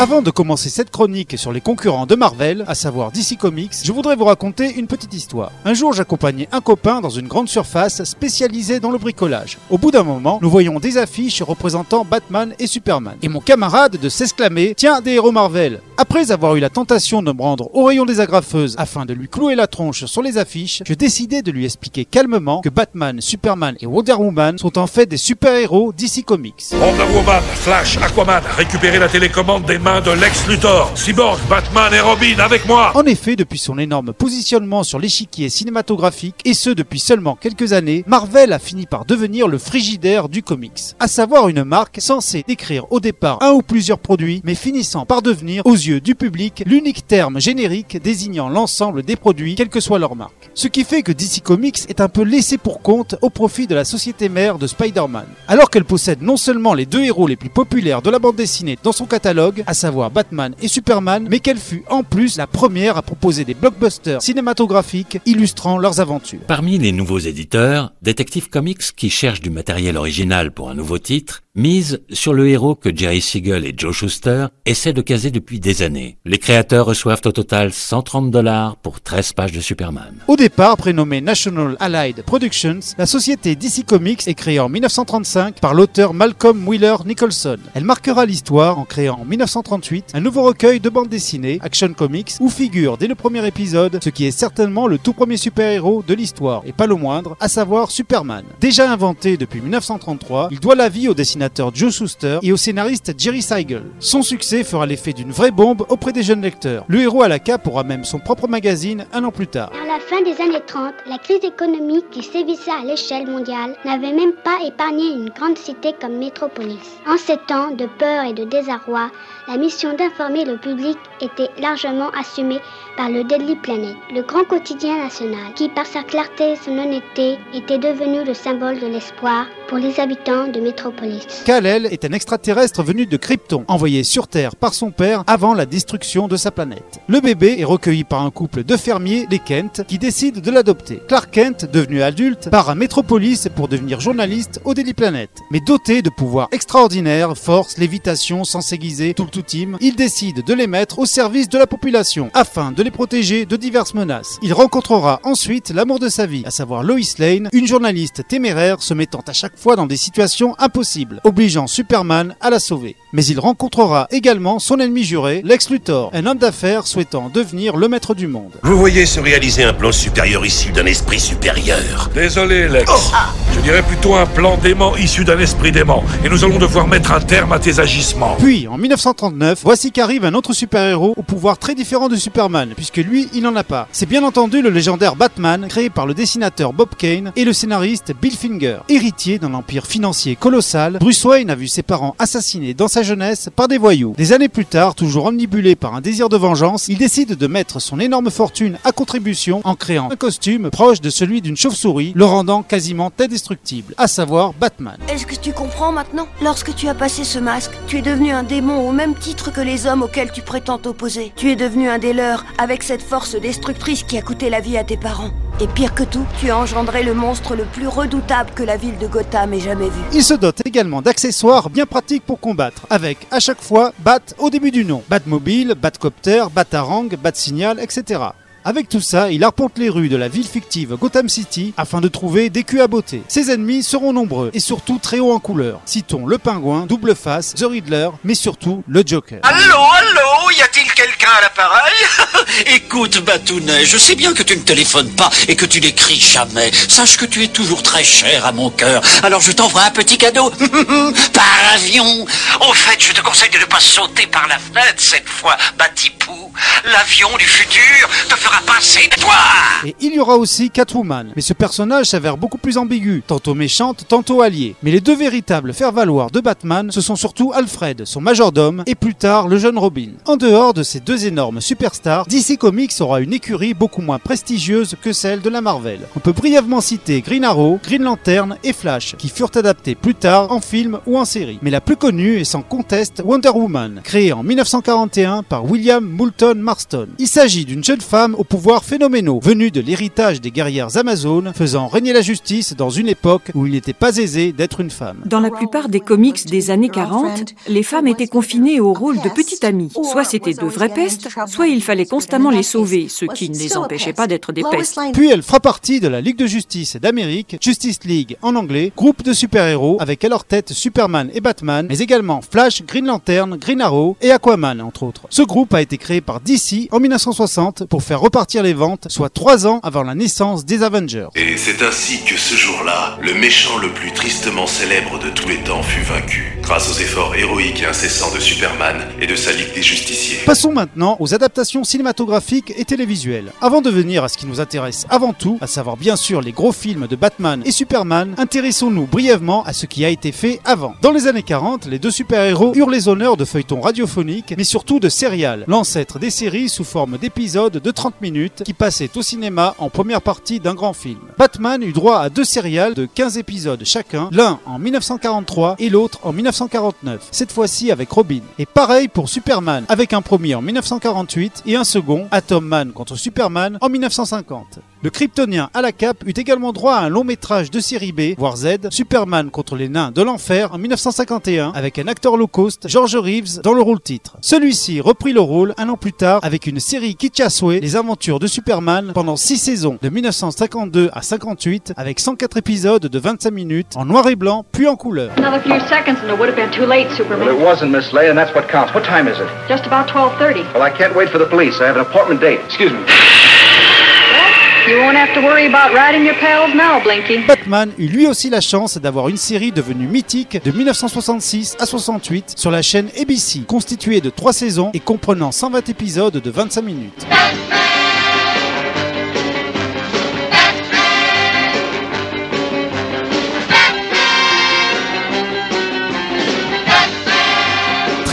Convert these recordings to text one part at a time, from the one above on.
Avant de commencer cette chronique sur les concurrents de Marvel, à savoir DC Comics, je voudrais vous raconter une petite histoire. Un jour, j'accompagnais un copain dans une grande surface spécialisée dans le bricolage. Au bout d'un moment, nous voyons des affiches représentant Batman et Superman. Et mon camarade de s'exclamer Tiens, des héros Marvel Après avoir eu la tentation de me rendre au rayon des agrafeuses afin de lui clouer la tronche sur les affiches, je décidai de lui expliquer calmement que Batman, Superman et Wonder Woman sont en fait des super-héros DC Comics. Wonder Woman, Flash, Aquaman, récupérez la télécommande des mains de Lex Luthor, Cyborg, Batman et Robin avec moi En effet, depuis son énorme positionnement sur l'échiquier cinématographique, et ce depuis seulement quelques années, Marvel a fini par devenir le frigidaire du comics. À savoir une marque censée décrire au départ un ou plusieurs produits, mais finissant par devenir, aux yeux du public, l'unique terme générique désignant l'ensemble des produits, quelle que soit leur marque. Ce qui fait que DC Comics est un peu laissé pour compte au profit de la société mère de Spider-Man. Alors qu'elle possède non seulement les deux héros les plus populaires de la bande dessinée dans son catalogue, à savoir Batman et Superman, mais qu'elle fut en plus la première à proposer des blockbusters cinématographiques illustrant leurs aventures. Parmi les nouveaux éditeurs, Detective Comics, qui cherche du matériel original pour un nouveau titre, mise sur le héros que Jerry Siegel et Joe Schuster essaient de caser depuis des années. Les créateurs reçoivent au total 130 dollars pour 13 pages de Superman. Au départ prénommée National Allied Productions, la société DC Comics est créée en 1935 par l'auteur Malcolm Wheeler Nicholson. Elle marquera l'histoire en créant en 1938 un nouveau recueil de bandes dessinées, Action Comics, où figure dès le premier épisode ce qui est certainement le tout premier super-héros de l'histoire, et pas le moindre, à savoir Superman. Déjà inventé depuis 1933, il doit la vie au dessinateur Joe Shuster et au scénariste Jerry Siegel. Son succès fera l'effet d'une vraie bombe auprès des jeunes lecteurs. Le héros à la cape aura même son propre magazine un an plus tard. À la fin des années 30, la crise économique qui sévissait à l'échelle mondiale n'avait même pas épargné une grande cité comme Métropolis. En ces temps de peur et de désarroi, mission d'informer le public était largement assumée par le Daily Planet, le grand quotidien national, qui par sa clarté et son honnêteté était devenu le symbole de l'espoir pour les habitants de Métropolis. Kal-El est un extraterrestre venu de Krypton, envoyé sur Terre par son père avant la destruction de sa planète. Le bébé est recueilli par un couple de fermiers, les Kent, qui décident de l'adopter. Clark Kent, devenu adulte, part à Métropolis pour devenir journaliste au Daily Planet. Mais doté de pouvoirs extraordinaires, force, lévitation, sans aiguisé, tout le tout team, il décide de les mettre au service de la population, afin de les protéger de diverses menaces. Il rencontrera ensuite l'amour de sa vie, à savoir Lois Lane, une journaliste téméraire se mettant à chaque fois dans des situations impossibles, obligeant Superman à la sauver. Mais il rencontrera également son ennemi juré, Lex Luthor, un homme d'affaires souhaitant devenir le maître du monde. Vous voyez se réaliser un plan supérieur issu d'un esprit supérieur. Désolé, Lex. Je dirais plutôt un plan dément issu d'un esprit dément. Et nous allons devoir mettre un terme à tes agissements. Puis, en 1939, voici qu'arrive un autre super-héros au pouvoir très différent de Superman, puisque lui, il n'en a pas. C'est bien entendu le légendaire Batman, créé par le dessinateur Bob Kane et le scénariste Bill Finger. Héritier d'un empire financier colossal, Bruce Wayne a vu ses parents assassinés dans sa jeunesse par des voyous. Des années plus tard, toujours omnibulé par un désir de vengeance, il décide de mettre son énorme fortune à contribution en créant un costume proche de celui d'une chauve-souris, le rendant quasiment indestructible, à savoir Batman. Est-ce que tu comprends maintenant? Lorsque tu as passé ce masque, tu es devenu un démon au même titre que les hommes auxquels tu prétends Tu es devenu un des leurs, avec cette force destructrice qui a coûté la vie à tes parents. Et pire que tout, tu as engendré le monstre le plus redoutable que la ville de Gotham ait jamais vu. Il se dote également d'accessoires bien pratiques pour combattre, avec à chaque fois Bat au début du nom, Batmobile, Batcopter, Batarang, Bat-Signal, etc. Avec tout ça, il arpente les rues de la ville fictive Gotham City afin de trouver des culs à beauté. Ses ennemis seront nombreux et surtout très hauts en couleur. Citons le pingouin, double face, The Riddler, mais surtout le Joker. Allô, allô, y a-t-il à l'appareil Écoute, Batounet, je sais bien que tu ne téléphones pas et que tu n'écris jamais. Sache que tu es toujours très cher à mon cœur. Alors je t'envoie un petit cadeau. par avion. Au fait, je te conseille de ne pas sauter par la fenêtre cette fois, Batipou. L'avion du futur te fera passer de toi. Et il y aura aussi Catwoman. Mais ce personnage s'avère beaucoup plus ambigu, tantôt méchante, tantôt alliée. Mais les deux véritables faire-valoir de Batman, ce sont surtout Alfred, son majordome, et plus tard le jeune Robin. En dehors de ces deux énormes superstars, DC Comics aura une écurie beaucoup moins prestigieuse que celle de la Marvel. On peut brièvement citer Green Arrow, Green Lantern et Flash, qui furent adaptés plus tard en film ou en série. Mais la plus connue est sans conteste Wonder Woman, créée en 1941 par William Moulton Marston. Il s'agit d'une jeune femme aux pouvoirs phénoménaux, venue de l'héritage des guerrières amazones, faisant régner la justice dans une époque où il n'était pas aisé d'être une femme. Dans la plupart des comics des années 40, les femmes étaient confinées au rôle de de vraies pestes, soit il fallait constamment les sauver, ce qui ne les empêchait pas d'être des pestes. Puis elle fera partie de la Ligue de justice d'Amérique, Justice League en anglais, groupe de super-héros avec à leur tête Superman et Batman, mais également Flash, Green Lantern, Green Arrow et Aquaman entre autres. Ce groupe a été créé par DC en 1960 pour faire repartir les ventes, soit trois ans avant la naissance des Avengers. Et c'est ainsi que ce jour-là, le méchant le plus tristement célèbre de tous les temps fut vaincu, grâce aux efforts héroïques et incessants de Superman et de sa Ligue des Justiciers. Passons maintenant aux adaptations cinématographiques et télévisuelles. Avant de venir à ce qui nous intéresse avant tout, à savoir bien sûr les gros films de Batman et Superman, intéressons-nous brièvement à ce qui a été fait avant. Dans les années 40, les deux super-héros eurent les honneurs de feuilletons radiophoniques, mais surtout de serial, l'ancêtre des séries sous forme d'épisodes de 30 minutes qui passaient au cinéma en première partie d'un grand film. Batman eut droit à deux serials de 15 épisodes chacun, l'un en 1943 et l'autre en 1949, cette fois-ci avec Robin. Et pareil pour Superman, avec un premier en 1948 et un second, Atom Man contre Superman, en 1950. Le Kryptonien à la cape eut également droit à un long métrage de série B, voire Z, Superman contre les nains de l'enfer en 1951, avec un acteur low cost, George Reeves, dans le rôle titre. Celui-ci reprit le rôle un an plus tard avec une série Kichaswe, les aventures de Superman, pendant 6 saisons, de 1952 à 58, avec 104 épisodes de 25 minutes, en noir et blanc, puis en couleur. Another few seconds and it would have been too late, Superman. Well, it wasn't, Miss Lay, and that's what counts. What time is it? Just about 12.30. Well, I can't wait for the police. I have an appointment date. Excuse me. Batman eut lui aussi la chance d'avoir une série devenue mythique de 1966 à 68 sur la chaîne ABC, constituée de 3 saisons et comprenant 120 épisodes de 25 minutes.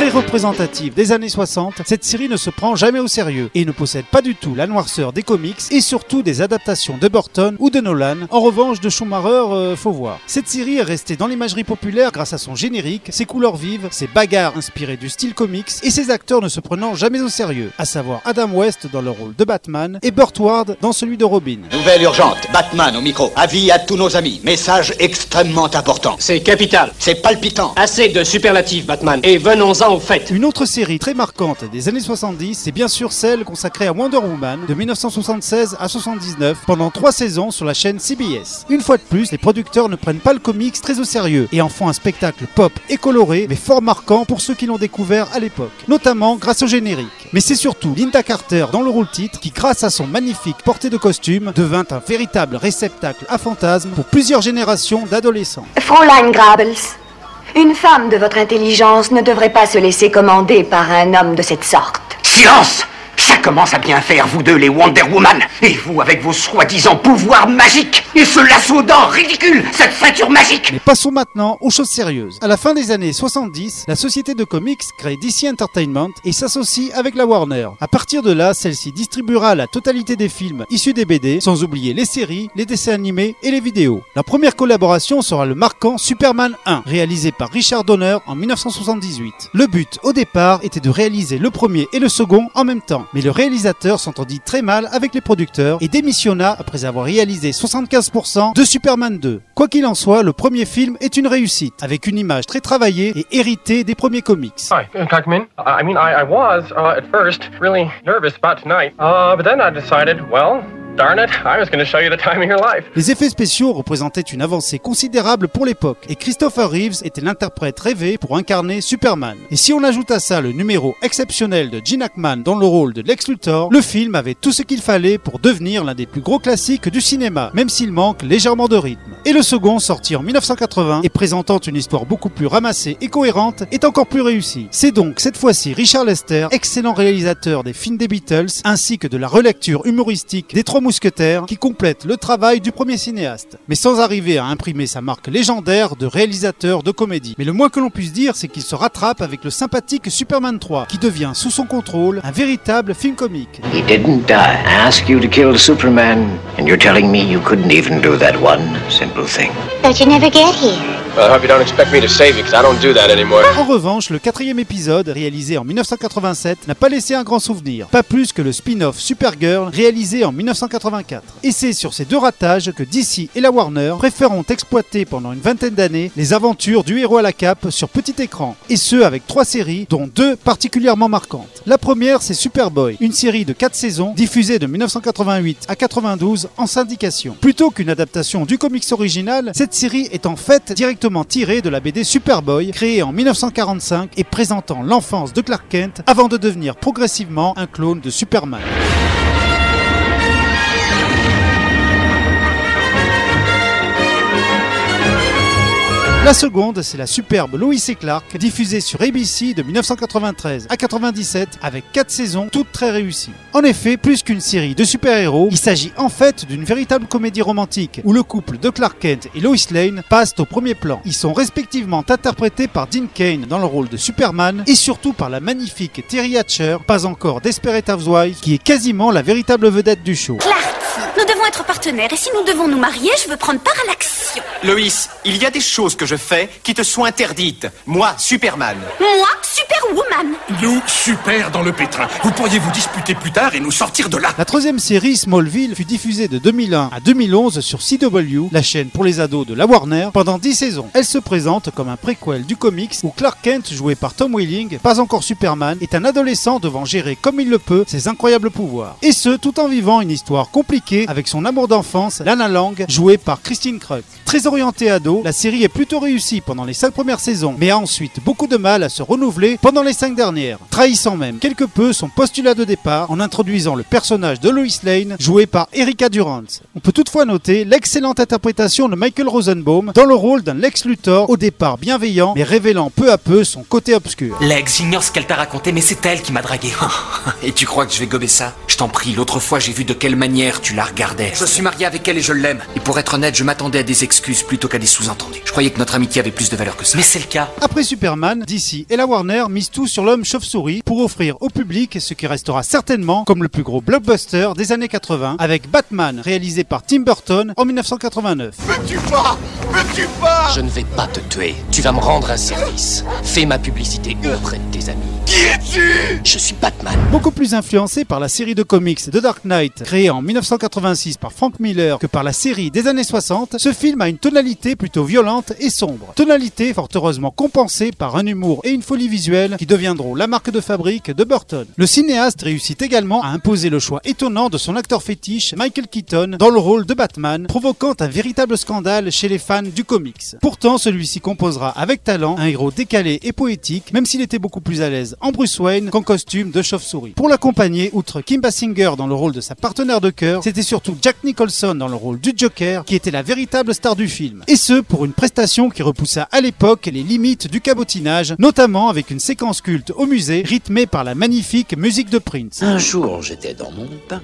Très représentative des années 60, cette série ne se prend jamais au sérieux et ne possède pas du tout la noirceur des comics et surtout des adaptations de Burton ou de Nolan. En revanche, de Schumacher, euh, faut voir. Cette série est restée dans l'imagerie populaire grâce à son générique, ses couleurs vives, ses bagarres inspirées du style comics et ses acteurs ne se prenant jamais au sérieux, à savoir Adam West dans le rôle de Batman et Burt Ward dans celui de Robin. Nouvelle urgente, Batman au micro. Avis à tous nos amis. Message extrêmement important. C'est capital. C'est palpitant. Assez de superlatifs, Batman. Et venons-en au fait. Une autre série très marquante des années 70, c'est bien sûr celle consacrée à Wonder Woman de 1976 à 79 pendant trois saisons sur la chaîne CBS. Une fois de plus, les producteurs ne prennent pas le comics très au sérieux et en font un spectacle pop et coloré mais fort marquant pour ceux qui l'ont découvert à l'époque, notamment grâce au générique. Mais c'est surtout Linda Carter dans le rôle titre qui, grâce à son magnifique portée de costume, devint un véritable réceptacle à fantasmes pour plusieurs générations d'adolescents. Fräulein Grabels, une femme de votre intelligence ne devrait pas se laisser commander par un homme de cette sorte. Silence commence à bien faire, vous deux, les Wonder Woman Et vous, avec vos soi-disant pouvoirs magiques Et ce lasso d'or ridicule Cette ceinture magique Mais passons maintenant aux choses sérieuses. À la fin des années 70, la société de comics crée DC Entertainment et s'associe avec la Warner. À partir de là, celle-ci distribuera la totalité des films issus des BD, sans oublier les séries, les dessins animés et les vidéos. La première collaboration sera le marquant Superman 1, réalisé par Richard Donner en 1978. Le but, au départ, était de réaliser le premier et le second en même temps. Mais le réalisateur s'entendit très mal avec les producteurs et démissionna après avoir réalisé 75% de Superman 2. Quoi qu'il en soit, le premier film est une réussite, avec une image très travaillée et héritée des premiers comics. Les effets spéciaux représentaient une avancée considérable pour l'époque et Christopher Reeves était l'interprète rêvé pour incarner Superman. Et si on ajoute à ça le numéro exceptionnel de Gene Hackman dans le rôle de Lex Luthor, le film avait tout ce qu'il fallait pour devenir l'un des plus gros classiques du cinéma, même s'il manque légèrement de rythme. Et le second, sorti en 1980 et présentant une histoire beaucoup plus ramassée et cohérente, est encore plus réussi. C'est donc cette fois-ci Richard Lester, excellent réalisateur des films des Beatles, ainsi que de la relecture humoristique des Trois Mousquetaires, qui complète le travail du premier cinéaste. Mais sans arriver à imprimer sa marque légendaire de réalisateur de comédie. Mais le moins que l'on puisse dire, c'est qu'il se rattrape avec le sympathique Superman 3, qui devient sous son contrôle un véritable film comique. He didn't die. I asked you to kill Superman, and you're telling me you couldn't even do that one simple thing. But you never get here. En revanche, le quatrième épisode, réalisé en 1987, n'a pas laissé un grand souvenir, pas plus que le spin-off Supergirl, réalisé en 1984. Et c'est sur ces deux ratages que DC et la Warner préféreront exploiter pendant une vingtaine d'années les aventures du héros à la cape sur petit écran, et ce avec trois séries, dont deux particulièrement marquantes. La première, c'est Superboy, une série de 4 saisons diffusée de 1988 à 92 en syndication. Plutôt qu'une adaptation du comics original, cette série est en fait directement tirée de la BD Superboy, créée en 1945 et présentant l'enfance de Clark Kent avant de devenir progressivement un clone de Superman. La seconde, c'est la superbe Lois et Clark, diffusée sur ABC de 1993 à 97 avec 4 saisons, toutes très réussies. En effet, plus qu'une série de super-héros, il s'agit en fait d'une véritable comédie romantique où le couple de Clark Kent et Lois Lane passent au premier plan. Ils sont respectivement interprétés par Dean Kane dans le rôle de Superman et surtout par la magnifique Terry Hatcher, pas encore Desperate Housewives, qui est quasiment la véritable vedette du show. Être partenaires et si nous devons nous marier, je veux prendre part à l'action. Loïs, il y a des choses que je fais qui te sont interdites. Moi, Superman. Moi, Superwoman. Nous, super dans le pétrin. Vous pourriez vous disputer plus tard et nous sortir de là. La troisième série, Smallville, fut diffusée de 2001 à 2011 sur CW, la chaîne pour les ados de la Warner, pendant 10 saisons. Elle se présente comme un préquel du comics où Clark Kent, joué par Tom Welling, pas encore Superman, est un adolescent devant gérer comme il le peut ses incroyables pouvoirs. Et ce, tout en vivant une histoire compliquée avec son amour d'enfance, Lana Lang, jouée par Christine Krug. Très orientée ado, la série est plutôt réussie pendant les 5 premières saisons, mais a ensuite beaucoup de mal à se renouveler pendant les 5 dernières, trahissant même quelque peu son postulat de départ en introduisant le personnage de Lois Lane, joué par Erika Durant. On peut toutefois noter l'excellente interprétation de Michael Rosenbaum dans le rôle d'un Lex Luthor au départ bienveillant, mais révélant peu à peu son côté obscur. Lex, j'ignore ce qu'elle t'a raconté, mais c'est elle qui m'a dragué. Et tu crois que je vais gober ça? Je t'en prie, l'autre fois j'ai vu de quelle manière tu la regardais. Je suis marié avec elle et je l'aime. Et pour être honnête, je m'attendais à des excuses plutôt qu'à des sous-entendus. Je croyais que notre amitié avait plus de valeur que ça. Mais c'est le cas. Après Superman, DC et la Warner misent tout sur l'homme chauve-souris pour offrir au public ce qui restera certainement comme le plus gros blockbuster des années 80 avec Batman réalisé par Tim Burton en 1989. Me tue pas? Me tue pas? Je ne vais pas te tuer. Tu vas me rendre un service. Fais ma publicité auprès de tes amis. Qui es-tu? Je suis Batman. Beaucoup plus influencé par la série de comics The Dark Knight, créée en 1986 par Frank Miller, que par la série des années 60, ce film a une tonalité plutôt violente et sombre. Tonalité fort heureusement compensée par un humour et une folie visuelle qui deviendront la marque de fabrique de Burton. Le cinéaste réussit également à imposer le choix étonnant de son acteur fétiche, Michael Keaton, dans le rôle de Batman, provoquant un véritable scandale chez les fans du comics. Pourtant, celui-ci composera avec talent un héros décalé et poétique, même s'il était beaucoup plus à l'aise en Bruce Wayne qu'en costume de chauve-souris. Pour l'accompagner, outre Kim Basinger dans le rôle de sa partenaire de cœur, c'était surtout Jack Nicholson dans le rôle du Joker qui était la véritable star du film. Et ce, pour une prestation qui repoussa à l'époque les limites du cabotinage, notamment avec une séquence culte au musée rythmée par la magnifique musique de Prince. Un jour, j'étais dans mon pain,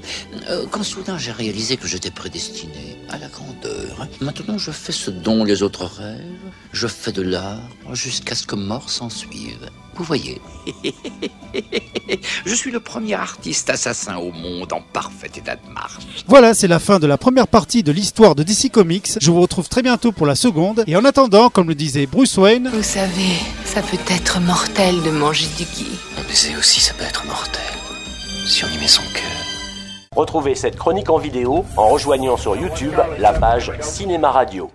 euh, quand soudain j'ai réalisé que j'étais prédestiné à la grandeur. Maintenant, je fais ce dont les autres rêvent. Je fais de l'art jusqu'à ce que mort s'en suive. Vous voyez Je suis le premier artiste assassin au monde en parfait état de marche. Voilà, c'est la fin de la première partie de l'histoire de DC Comics. Je vous retrouve très bientôt pour la seconde. Et en attendant, comme le disait Bruce Wayne, Vous savez, ça peut être mortel de manger du gui. Un baiser aussi, ça peut être mortel. Si on y met son cœur. Retrouvez cette chronique en vidéo en rejoignant sur YouTube la page Cinéma Radio.